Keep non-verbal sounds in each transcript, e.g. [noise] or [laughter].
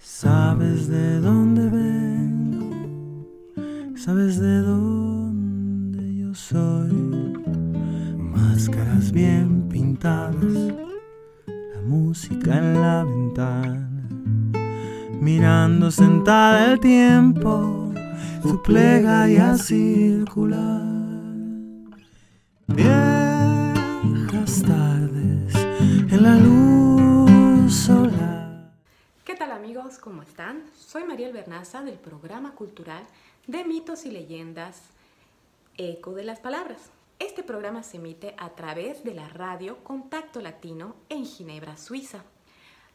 Sabes de dónde vengo, sabes de dónde yo soy. Máscaras bien pintadas, la música en la ventana, mirando sentada el tiempo, su plegaria circular. Viejas tardes en la luz ¿Cómo están? Soy Mariel Bernaza del programa cultural de mitos y leyendas Eco de las Palabras. Este programa se emite a través de la radio Contacto Latino en Ginebra, Suiza.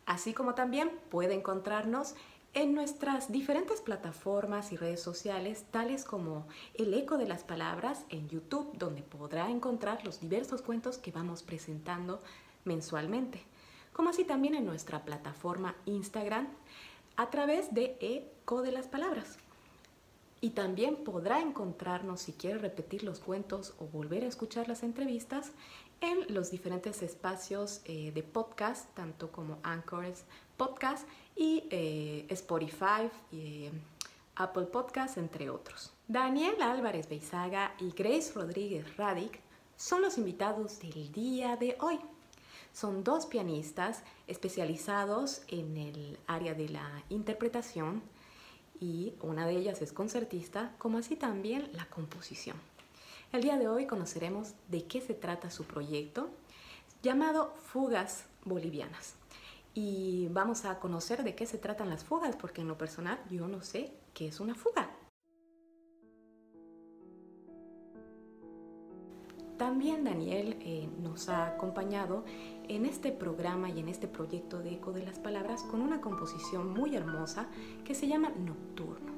Así como también puede encontrarnos en nuestras diferentes plataformas y redes sociales, tales como El Eco de las Palabras en YouTube, donde podrá encontrar los diversos cuentos que vamos presentando mensualmente, como así también en nuestra plataforma Instagram a través de Eco de las Palabras. Y también podrá encontrarnos, si quiere repetir los cuentos o volver a escuchar las entrevistas, en los diferentes espacios eh, de podcast, tanto como Anchors Podcast y eh, Spotify, y, Apple Podcast, entre otros. Daniel Álvarez Beizaga y Grace Rodríguez Radic son los invitados del día de hoy. Son dos pianistas especializados en el área de la interpretación y una de ellas es concertista, como así también la composición. El día de hoy conoceremos de qué se trata su proyecto llamado Fugas Bolivianas. Y vamos a conocer de qué se tratan las fugas, porque en lo personal yo no sé qué es una fuga. También Daniel eh, nos ha acompañado en este programa y en este proyecto de Eco de las Palabras con una composición muy hermosa que se llama Nocturno.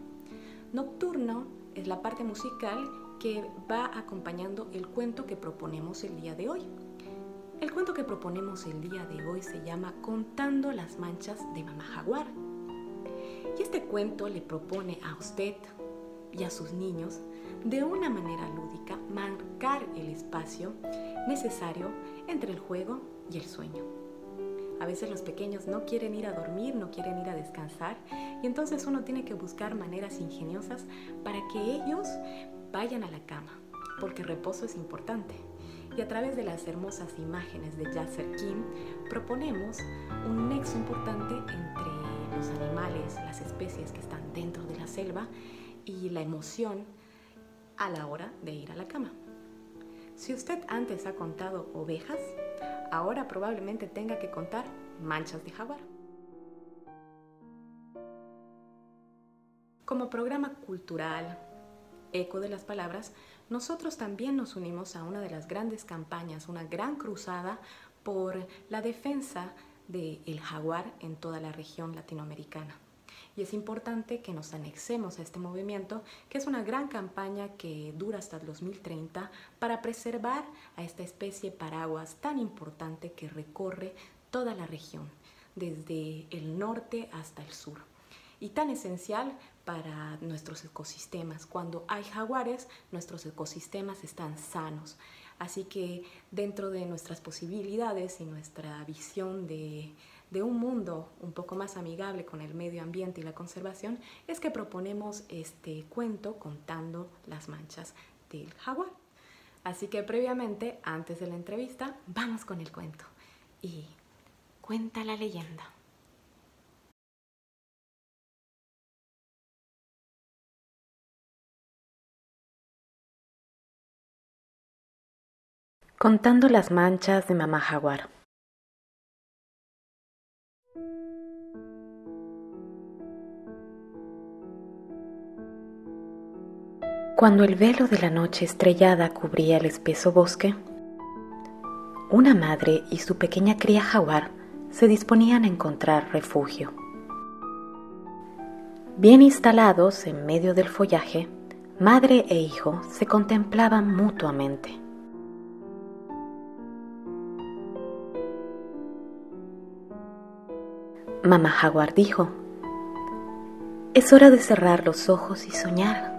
Nocturno es la parte musical que va acompañando el cuento que proponemos el día de hoy. El cuento que proponemos el día de hoy se llama Contando las manchas de Mamá Jaguar. Y este cuento le propone a usted y a sus niños de una manera lúdica marcar el espacio necesario entre el juego y el sueño. A veces los pequeños no quieren ir a dormir, no quieren ir a descansar y entonces uno tiene que buscar maneras ingeniosas para que ellos vayan a la cama, porque reposo es importante. Y a través de las hermosas imágenes de Yasser Kim proponemos un nexo importante entre los animales, las especies que están dentro de la selva y la emoción a la hora de ir a la cama. Si usted antes ha contado ovejas, ahora probablemente tenga que contar manchas de jaguar. Como programa cultural, Eco de las Palabras, nosotros también nos unimos a una de las grandes campañas, una gran cruzada por la defensa del jaguar en toda la región latinoamericana y es importante que nos anexemos a este movimiento, que es una gran campaña que dura hasta el 2030 para preservar a esta especie paraguas tan importante que recorre toda la región, desde el norte hasta el sur, y tan esencial para nuestros ecosistemas. Cuando hay jaguares, nuestros ecosistemas están sanos. Así que dentro de nuestras posibilidades y nuestra visión de, de un mundo un poco más amigable con el medio ambiente y la conservación, es que proponemos este cuento contando las manchas del jaguar. Así que previamente, antes de la entrevista, vamos con el cuento. Y cuenta la leyenda. Contando las manchas de mamá jaguar. Cuando el velo de la noche estrellada cubría el espeso bosque, una madre y su pequeña cría jaguar se disponían a encontrar refugio. Bien instalados en medio del follaje, madre e hijo se contemplaban mutuamente. Mamá jaguar dijo, es hora de cerrar los ojos y soñar.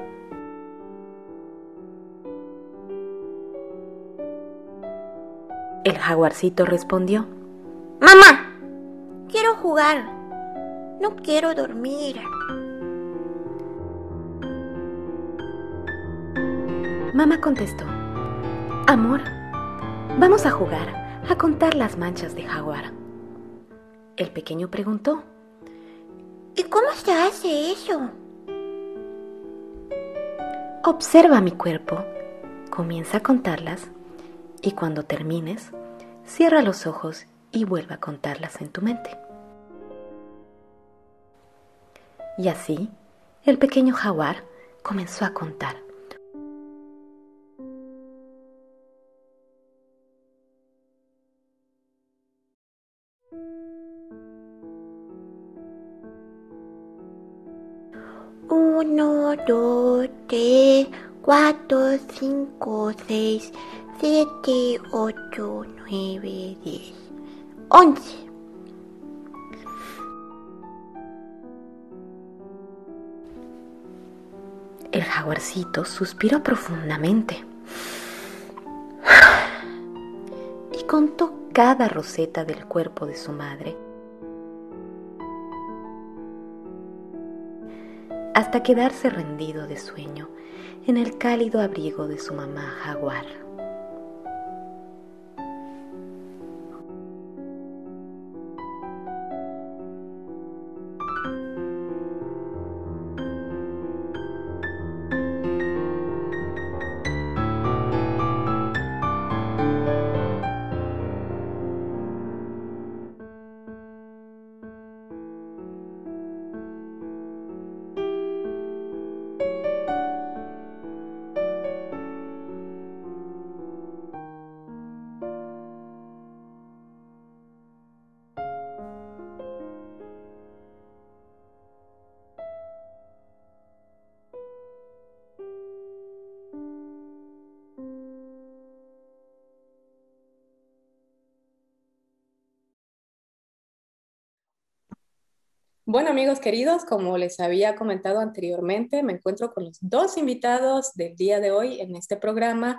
El jaguarcito respondió, Mamá, quiero jugar. No quiero dormir. Mamá contestó, Amor, vamos a jugar, a contar las manchas de jaguar. El pequeño preguntó, ¿Y cómo se hace eso? Observa mi cuerpo, comienza a contarlas y cuando termines, cierra los ojos y vuelve a contarlas en tu mente. Y así, el pequeño jaguar comenzó a contar. Uno, dos, tres, cuatro, cinco, seis, siete, ocho, nueve, diez, once. El jaguarcito suspiró profundamente y contó cada roseta del cuerpo de su madre hasta quedarse rendido de sueño en el cálido abrigo de su mamá jaguar. Bueno, amigos queridos, como les había comentado anteriormente, me encuentro con los dos invitados del día de hoy en este programa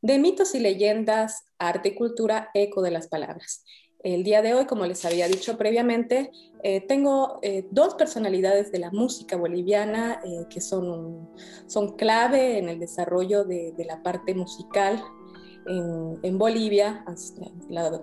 de mitos y leyendas, arte y cultura, eco de las palabras. El día de hoy, como les había dicho previamente, eh, tengo eh, dos personalidades de la música boliviana eh, que son, son clave en el desarrollo de, la parte musical en, en Bolivia, la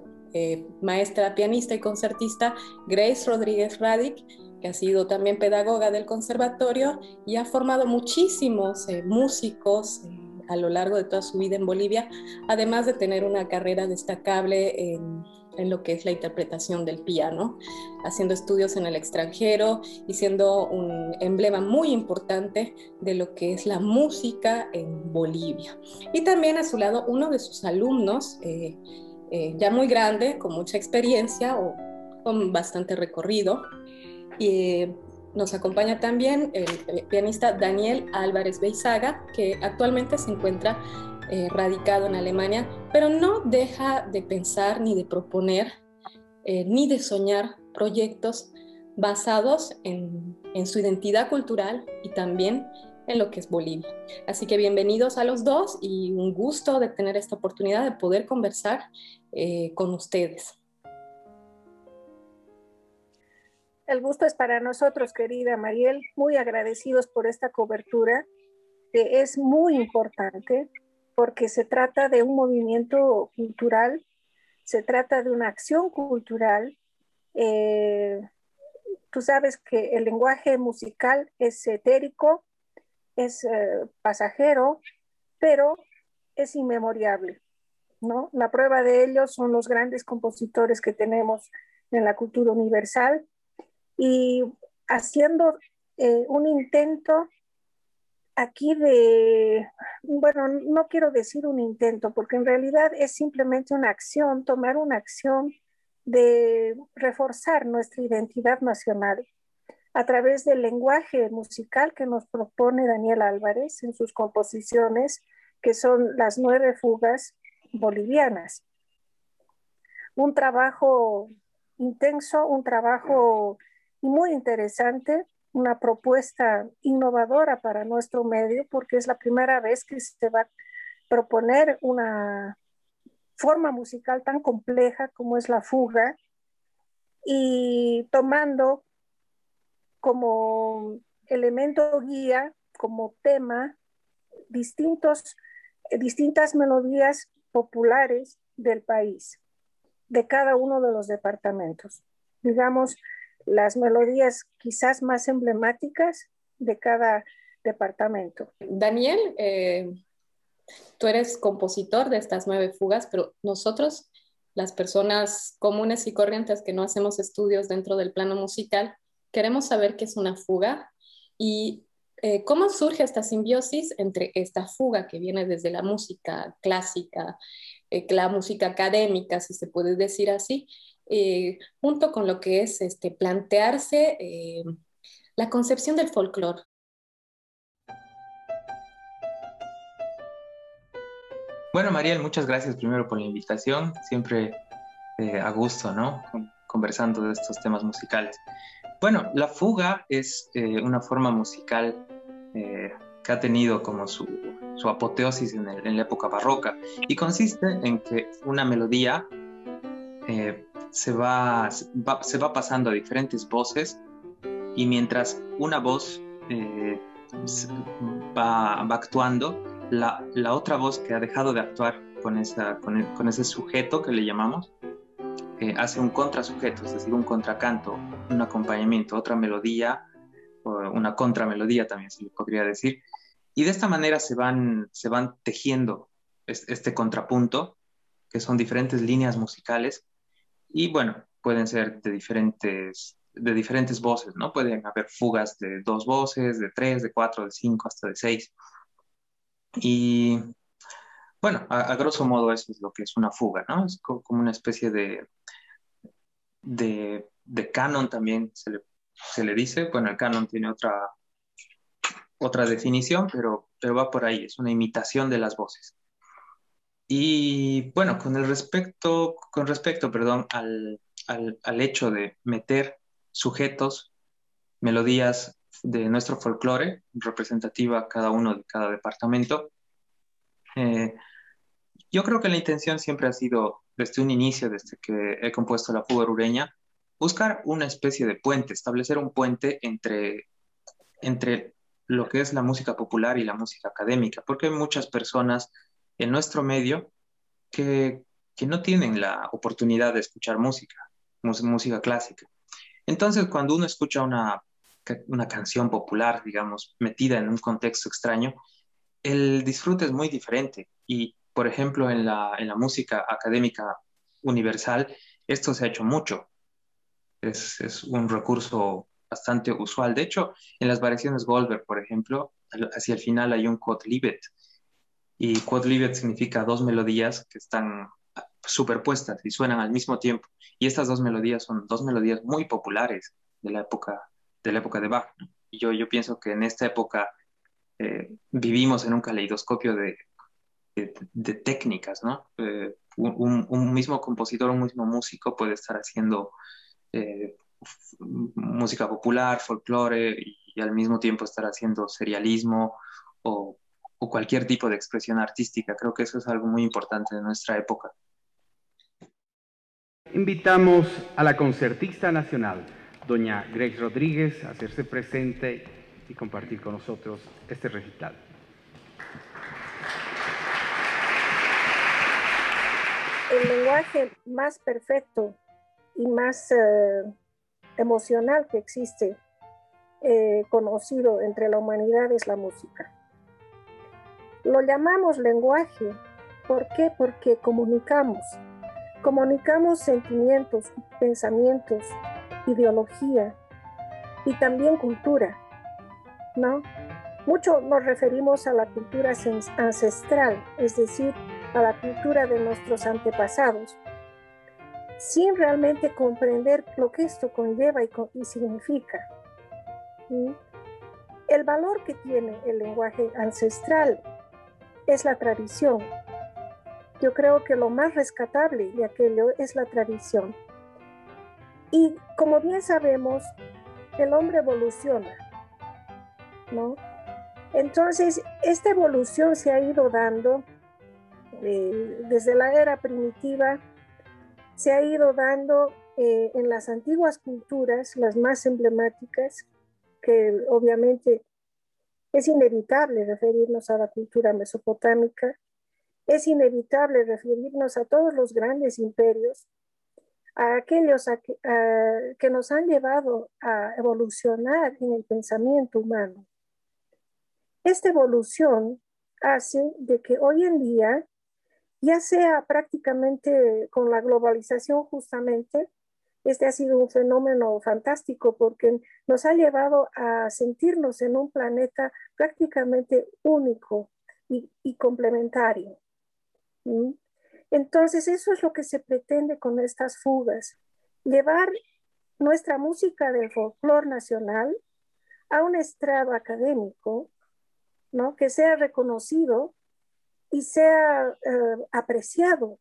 maestra pianista y concertista Grace Rodríguez Radic, que ha sido también pedagoga del conservatorio y ha formado muchísimos eh, músicos eh, a lo largo de toda su vida en Bolivia, además de tener una carrera destacable en, en, lo que es la interpretación del piano, haciendo estudios en el extranjero y siendo un emblema muy importante de lo que es la música en Bolivia. Y también a su lado uno de sus alumnos, eh, ya muy grande, con mucha experiencia o con bastante recorrido, y nos acompaña también el, pianista Daniel Álvarez Beizaga, que actualmente se encuentra eh, radicado en Alemania, pero no deja de pensar ni de proponer eh, ni de soñar proyectos basados en, su identidad cultural y también en lo que es Bolivia. Así que bienvenidos a los dos y un gusto de tener esta oportunidad de poder conversar eh, con ustedes. El gusto es para nosotros, querida Mariel, muy agradecidos por esta cobertura, que es muy importante porque se trata de un movimiento cultural, se trata de una acción cultural. Eh, tú sabes que el lenguaje musical es etérico, es eh, pasajero, pero es inmemoriable. ¿no? La prueba de ello son los grandes compositores que tenemos en la cultura universal, y haciendo eh, un intento aquí de, bueno, no quiero decir un intento, porque en realidad es simplemente una acción, tomar una acción de reforzar nuestra identidad nacional a través del lenguaje musical que nos propone Daniel Álvarez en sus composiciones, que son las nueve fugas bolivianas. Un trabajo intenso, un trabajo muy interesante, una propuesta innovadora para nuestro medio, porque es la primera vez que se va a proponer una forma musical tan compleja como es la fuga y tomando como elemento guía, como tema, distintos, distintas melodías populares del país, de cada uno de los departamentos. Digamos, las melodías quizás más emblemáticas de cada departamento. Daniel, eh, tú eres compositor de estas nueve fugas, pero nosotros, las personas comunes y corrientes que no hacemos estudios dentro del plano musical, queremos saber qué es una fuga y eh, cómo surge esta simbiosis entre esta fuga que viene desde la música clásica, eh, la música académica, si se puede decir así, junto con lo que es este, plantearse la concepción del folclore. Bueno, Mariel, muchas gracias primero por la invitación. Siempre eh, a gusto, ¿no? conversando de estos temas musicales. Bueno, la fuga es eh, una forma musical eh, que ha tenido como su, su apoteosis en, la época barroca y consiste en que una melodía se va, se va pasando a diferentes voces y mientras una voz va, va actuando, la, otra voz que ha dejado de actuar con, esa, con, ese sujeto que le llamamos, eh, hace un contrasujeto, es decir, un contracanto, un acompañamiento, otra melodía, o una contramelodía también se le podría decir. Y de esta manera se van, se van tejiendo este contrapunto, que son diferentes líneas musicales, y bueno, pueden ser de diferentes, de diferentes voces, ¿no? Pueden haber fugas de dos voces, de tres, de cuatro, de cinco, hasta de seis. Y bueno, a, grosso modo eso es lo que es una fuga, ¿no? Es como una especie de, de, canon también se le, se le, dice. Bueno, el canon tiene otra, otra definición, pero, pero va por ahí, es una imitación de las voces. Y bueno, con el respecto, con respecto, perdón, al, al, al hecho de meter sujetos, melodías de nuestro folclore, representativa cada uno de cada departamento. Eh, yo creo que la intención siempre ha sido, desde un inicio, desde que he compuesto la fuga ureña, buscar una especie de puente, establecer un puente entre, entre lo que es la música popular y la música académica, porque muchas personas en nuestro medio que, que no tienen la oportunidad de escuchar música, música clásica. Entonces, cuando uno escucha una una canción popular, digamos, metida en un contexto extraño, el disfrute es muy diferente. Y, por ejemplo, en la, en la música académica universal, esto se ha hecho mucho. Es, es, un recurso bastante usual. De hecho, en las variaciones Goldberg, por ejemplo, hacia el final hay un quodlibet. Y quodlibet significa dos melodías que están superpuestas y suenan al mismo tiempo. Y estas dos melodías son dos melodías muy populares de la época de la época de Bach. Y yo, yo pienso que en esta época eh, vivimos en un caleidoscopio de, de, técnicas, ¿no? Eh, un, un, mismo compositor, un mismo músico puede estar haciendo eh, música popular, folclore y, al mismo tiempo estar haciendo serialismo o, o cualquier tipo de expresión artística. Creo que eso es algo muy importante de nuestra época. Invitamos a la concertista nacional doña Grace Rodríguez a hacerse presente y compartir con nosotros este recital. El lenguaje más perfecto y más eh, emocional que existe, eh, conocido entre la humanidad, es la música. Lo llamamos lenguaje. ¿Por qué? Porque comunicamos. Comunicamos sentimientos, pensamientos, ideología y también cultura, ¿no? Mucho nos referimos a la cultura ancestral, es decir, a la cultura de nuestros antepasados, sin realmente comprender lo que esto conlleva y, significa. El valor que tiene el lenguaje ancestral es la tradición. Yo creo que lo más rescatable de aquello es la tradición. Y como bien sabemos, el hombre evoluciona, ¿no? Entonces, esta evolución se ha ido dando eh, desde la era primitiva, se ha ido dando eh, en las antiguas culturas, las más emblemáticas, que obviamente es inevitable referirnos a la cultura mesopotámica, es inevitable referirnos a todos los grandes imperios, a aquellos que nos han llevado a evolucionar en el pensamiento humano. Esta evolución hace de que hoy en día, ya sea prácticamente con la globalización justamente, este ha sido un fenómeno fantástico porque nos ha llevado a sentirnos en un planeta prácticamente único y, complementario. Entonces, eso es lo que se pretende con estas fugas, llevar nuestra música del folclore nacional a un estrado académico, ¿no? que sea reconocido y sea eh, apreciado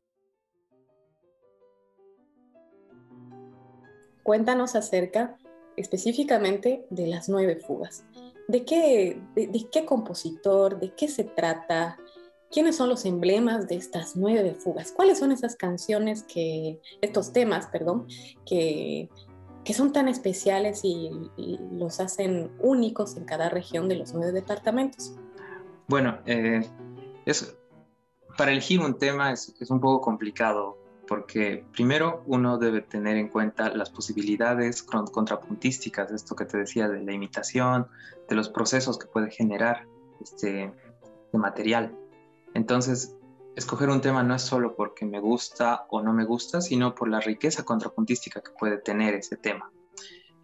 Cuéntanos acerca específicamente de las nueve fugas. ¿De qué, de, qué compositor, de qué se trata? ¿Quiénes son los emblemas de estas nueve fugas? ¿Cuáles son esas canciones que, estos temas, perdón, que, que son tan especiales y, los hacen únicos en cada región de los nueve departamentos? Bueno, eh, para elegir un tema es, es, un poco complicado porque primero uno debe tener en cuenta las posibilidades contrapuntísticas, esto que te decía de la imitación, de los procesos que puede generar este material. Entonces, escoger un tema no es solo porque me gusta o no me gusta, sino por la riqueza contrapuntística que puede tener ese tema.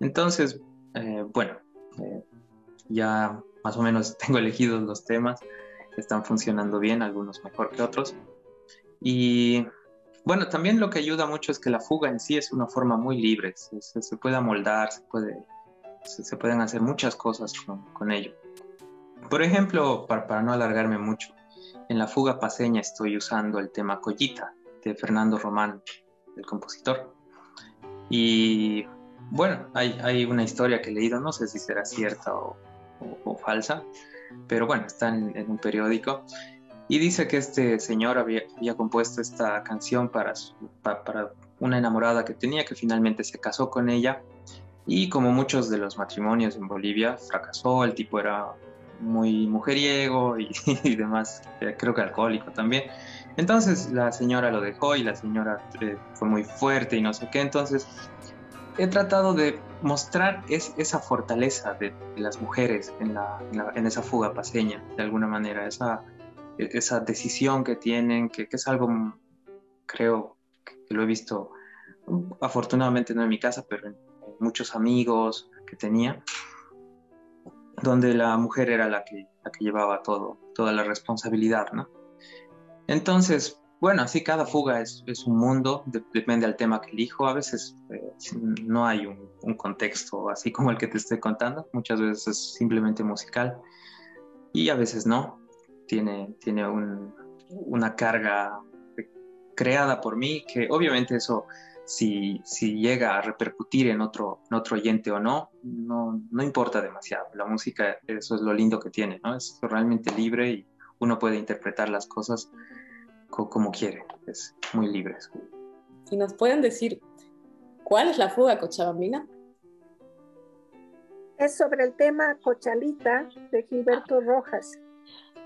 Entonces, eh, bueno, eh, ya más o menos [laughs] tengo elegidos los temas, están funcionando bien, algunos mejor que otros. Y bueno, también lo que ayuda mucho es que la fuga en sí es una forma muy libre, se, puede amoldar, se, puede, se, pueden hacer muchas cosas con, ello. Por ejemplo, para, no alargarme mucho, en la fuga paseña estoy usando el tema Collita de Fernando Román, el compositor. Y bueno, hay, una historia que he leído, no sé si será cierta o, falsa, pero bueno, está en un periódico y dice que este señor había, compuesto esta canción para, para una enamorada que tenía, que finalmente se casó con ella. Y como muchos de los matrimonios en Bolivia, fracasó, el tipo era muy mujeriego [laughs] y, demás, eh, creo que alcohólico también. Entonces la señora lo dejó y la señora eh, fue muy fuerte y no sé qué. Entonces he tratado de mostrar es, esa fortaleza de, las mujeres en, la, en, esa fuga paseña, de alguna manera, esa, esa decisión que tienen, que, es algo, mm, creo que lo he visto, mm, afortunadamente no en mi casa, pero en, muchos amigos que tenía, donde la mujer era la que, la que llevaba todo, toda la responsabilidad, ¿no? Entonces, bueno, así cada fuga es, es un mundo, depende del tema que elijo. A veces eh, no hay un, un, contexto así como el que te estoy contando, muchas veces es simplemente musical y a veces no tiene, tiene una carga creada por mí, que obviamente eso, si, si llega a repercutir en otro, en otro oyente o no, no, no importa demasiado. La música, eso es lo lindo que tiene, ¿no? Es realmente libre y uno puede interpretar las cosas como quiere, es muy libre. ¿Y nos pueden decir cuál es la fuga cochabambina? Es sobre el tema Cochalita de Gilberto Rojas.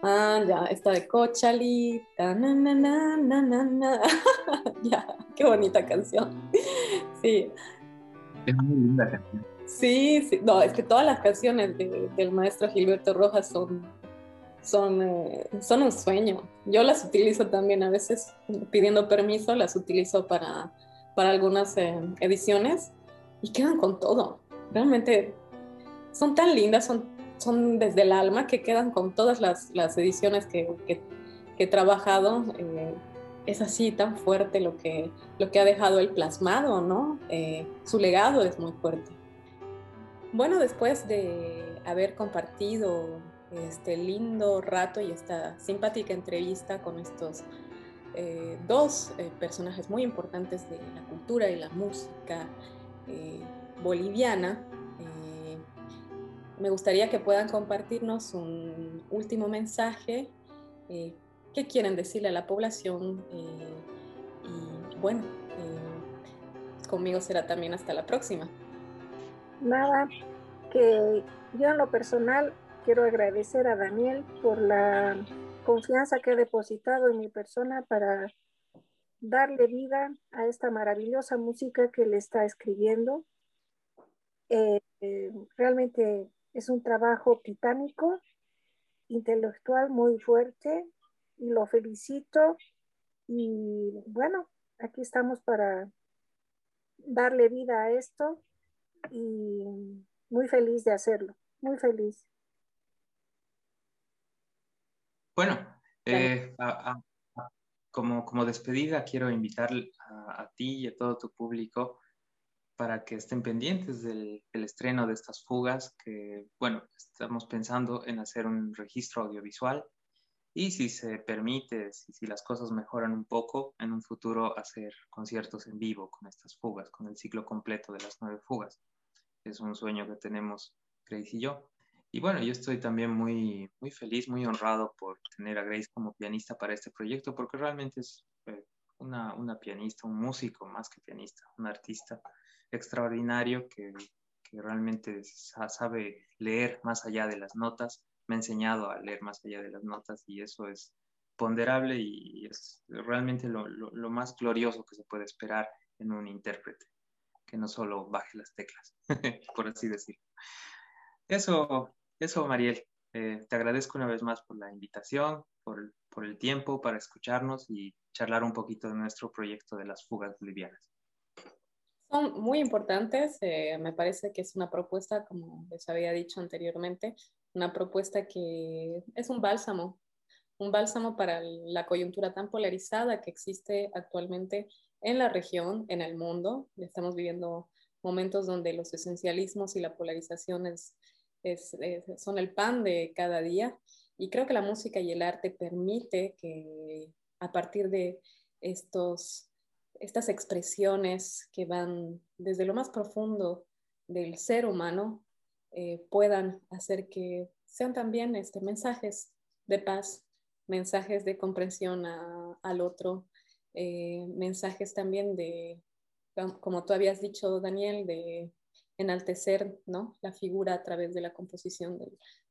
Ah, ya, esta de Cochalita, na, na, na, na, na, na. [laughs] ya, qué bonita canción. Sí. Es muy linda canción. Sí, sí, no, es que todas las canciones del maestro Gilberto Rojas son, son, eh, son un sueño. Yo las utilizo también a veces pidiendo permiso, las utilizo para, para algunas eh, ediciones y quedan con todo. Realmente son tan lindas, son son desde el alma que quedan con todas las, ediciones que, he trabajado. Eh, es así tan fuerte lo que, lo que ha dejado el plasmado, ¿no? Eh, su legado es muy fuerte. Bueno, después de haber compartido este lindo rato y esta simpática entrevista con estos eh, dos personajes muy importantes de la cultura y la música boliviana, me gustaría que puedan compartirnos un último mensaje. Eh, ¿Qué quieren decirle a la población? Eh, y bueno, eh, conmigo será también hasta la próxima. Nada, que yo en lo personal quiero agradecer a Daniel por la confianza que ha depositado en mi persona para darle vida a esta maravillosa música que le está escribiendo. Eh, realmente es un trabajo titánico, intelectual muy fuerte y lo felicito. Y bueno, aquí estamos para darle vida a esto y muy feliz de hacerlo, muy feliz. Bueno, eh, como, como despedida quiero invitar a, ti y a todo tu público para que estén pendientes del, estreno de estas fugas, que bueno, estamos pensando en hacer un registro audiovisual y si se permite, si, si las cosas mejoran un poco, en un futuro hacer conciertos en vivo con estas fugas, con el ciclo completo de las nueve fugas. Es un sueño que tenemos Grace y yo. Y bueno, yo estoy también muy, muy feliz, muy honrado por tener a Grace como pianista para este proyecto, porque realmente es eh, una, una, pianista, un músico más que pianista, un artista extraordinario que, realmente sabe leer más allá de las notas, me ha enseñado a leer más allá de las notas y eso es ponderable y es realmente lo, más glorioso que se puede esperar en un intérprete, que no solo baje las teclas, [laughs] por así decirlo. Eso, eso, Mariel. Eh, te agradezco una vez más por la invitación, por, el tiempo para escucharnos y charlar un poquito de nuestro proyecto de las fugas bolivianas. Son muy importantes. Eh, me parece que es una propuesta, como les había dicho anteriormente, una propuesta que es un bálsamo, un bálsamo para la coyuntura tan polarizada que existe actualmente en la región, en el mundo. Estamos viviendo momentos donde los esencialismos y la polarización es, son el pan de cada día y creo que la música y el arte permite que a partir de estos, estas expresiones que van desde lo más profundo del ser humano eh, puedan hacer que sean también este, mensajes de paz, mensajes de comprensión al otro, eh, mensajes también de, como tú habías dicho, Daniel, de enaltecer ¿no? la figura a través de la composición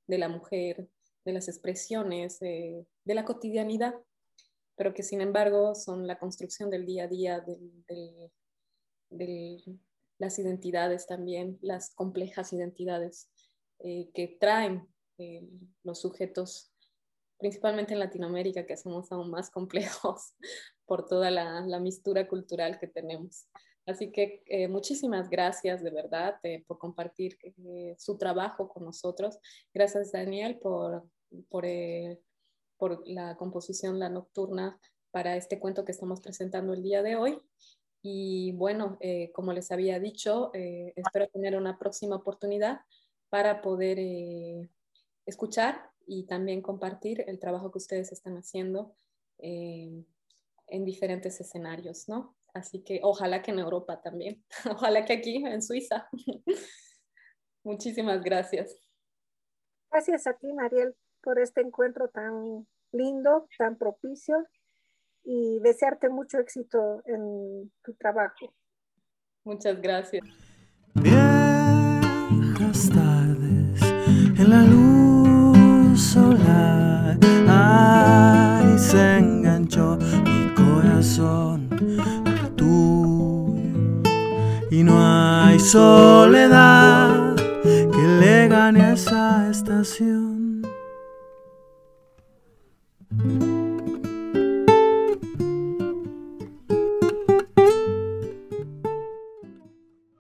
de, la mujer, de las expresiones, de la cotidianidad, pero que sin embargo son la construcción del día a día, de las identidades también, las complejas identidades eh, que traen eh, los sujetos, principalmente en Latinoamérica, que somos aún más complejos [laughs] por toda la, la mistura cultural que tenemos. Así que eh, muchísimas gracias de verdad por compartir su trabajo con nosotros. Gracias Daniel por, por, por, la composición La Nocturna para este cuento que estamos presentando el día de hoy. Y bueno, como les había dicho, espero tener una próxima oportunidad para poder escuchar y también compartir el trabajo que ustedes están haciendo en diferentes escenarios, ¿no? Así que ojalá que en Europa también, [laughs] ojalá que aquí en Suiza. [laughs] Muchísimas gracias. Gracias a ti, Mariel, por este encuentro tan lindo, tan propicio y desearte mucho éxito en tu trabajo. Muchas gracias. Viejas tardes en la luz solar, ahí se enganchó mi corazón y no hay soledad que le gane a esa estación.